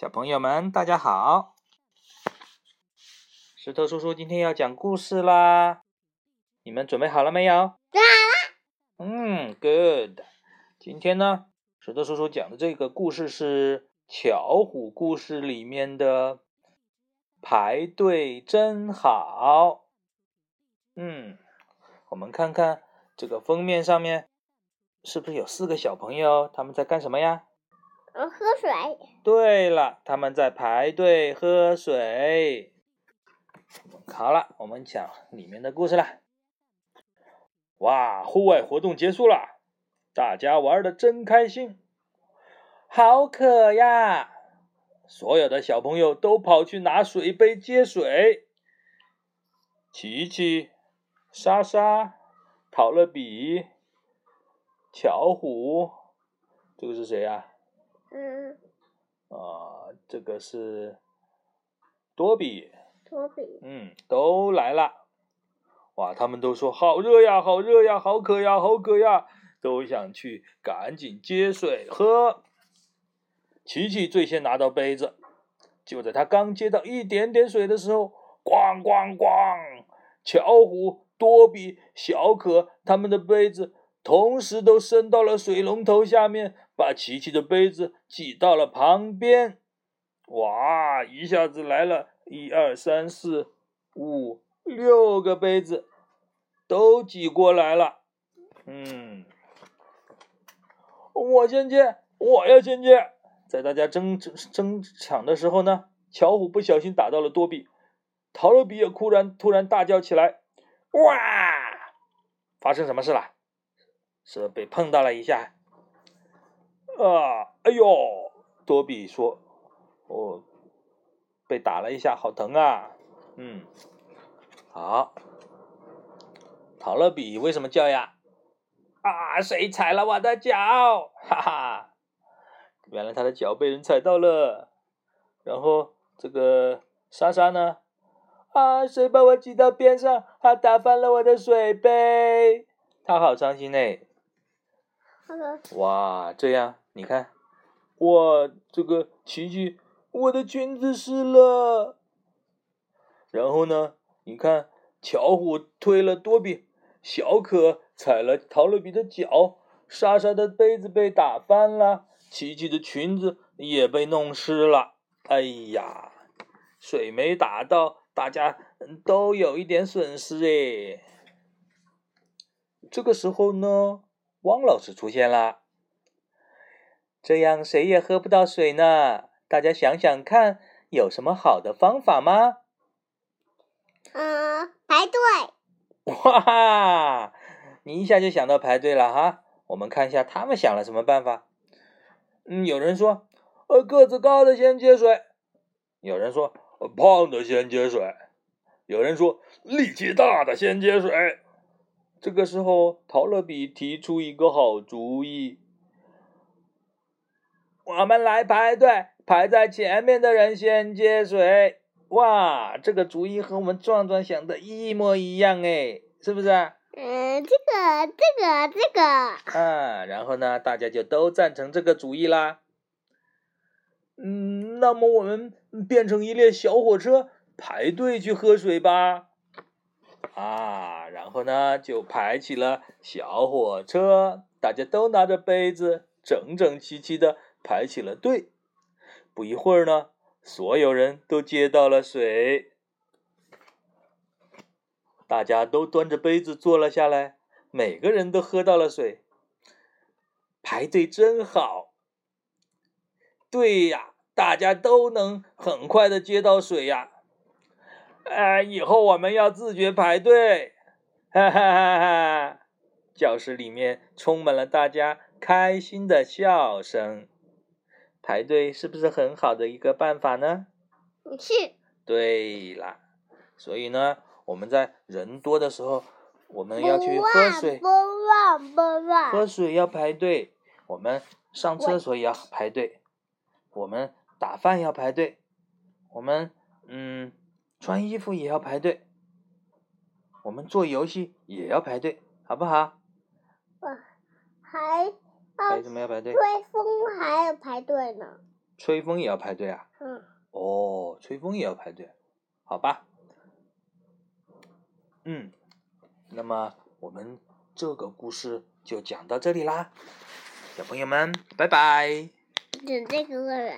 小朋友们，大家好！石头叔叔今天要讲故事啦，你们准备好了没有？准备好了。嗯，good。今天呢，石头叔叔讲的这个故事是《巧虎故事》里面的“排队真好”。嗯，我们看看这个封面上面是不是有四个小朋友？他们在干什么呀？喝水。对了，他们在排队喝水。好了，我们讲里面的故事了。哇，户外活动结束了，大家玩的真开心。好渴呀！所有的小朋友都跑去拿水杯接水。琪琪、莎莎、陶乐比、巧虎，这个是谁呀？嗯，啊，这个是多比，多比，嗯，都来了，哇，他们都说好热呀，好热呀，好渴呀，好渴呀，都想去赶紧接水喝。琪琪最先拿到杯子，就在他刚接到一点点水的时候，咣咣咣，巧虎、多比、小可他们的杯子。同时都伸到了水龙头下面，把琪琪的杯子挤到了旁边。哇！一下子来了一二三四五六个杯子，都挤过来了。嗯，我先接，我要先接。在大家争争争抢的时候呢，巧虎不小心打到了多比，陶乐比也突然突然大叫起来：“哇！发生什么事了？”是被碰到了一下，啊，哎呦！多比说：“我被打了一下，好疼啊！”嗯，好。陶乐比为什么叫呀？啊，谁踩了我的脚？哈哈！原来他的脚被人踩到了。然后这个莎莎呢？啊，谁把我挤到边上？还打翻了我的水杯？他好伤心呢。哇，这样你看，哇，这个琪琪，我的裙子湿了。然后呢，你看，巧虎推了多比，小可踩了陶乐比的脚，莎莎的杯子被打翻了，琪琪的裙子也被弄湿了。哎呀，水没打到，大家都有一点损失哎。这个时候呢？汪老师出现了，这样谁也喝不到水呢。大家想想看，有什么好的方法吗？嗯，排队。哇，你一下就想到排队了哈。我们看一下他们想了什么办法。嗯，有人说，呃，个子高的先接水；有人说，呃胖的先接水；有人说，力气大的先接水。这个时候，陶乐比提出一个好主意：“我们来排队，排在前面的人先接水。”哇，这个主意和我们壮壮想的一模一样哎，是不是？嗯，这个，这个，这个。啊，然后呢，大家就都赞成这个主意啦。嗯，那么我们变成一列小火车，排队去喝水吧。啊，然后呢，就排起了小火车，大家都拿着杯子，整整齐齐的排起了队。不一会儿呢，所有人都接到了水，大家都端着杯子坐了下来，每个人都喝到了水。排队真好。对呀，大家都能很快的接到水呀。哎，以后我们要自觉排队，哈哈哈哈！教室里面充满了大家开心的笑声。排队是不是很好的一个办法呢？是。对啦，所以呢，我们在人多的时候，我们要去喝水，喝水要排队。我们上厕所也要排队，我们打饭要排队，我们嗯。穿衣服也要排队，我们做游戏也要排队，好不好？还还什么要排队？吹风还要排队呢。吹风也要排队啊？嗯，哦，吹风也要排队，好吧。嗯，那么我们这个故事就讲到这里啦，小朋友们，拜拜。等这个。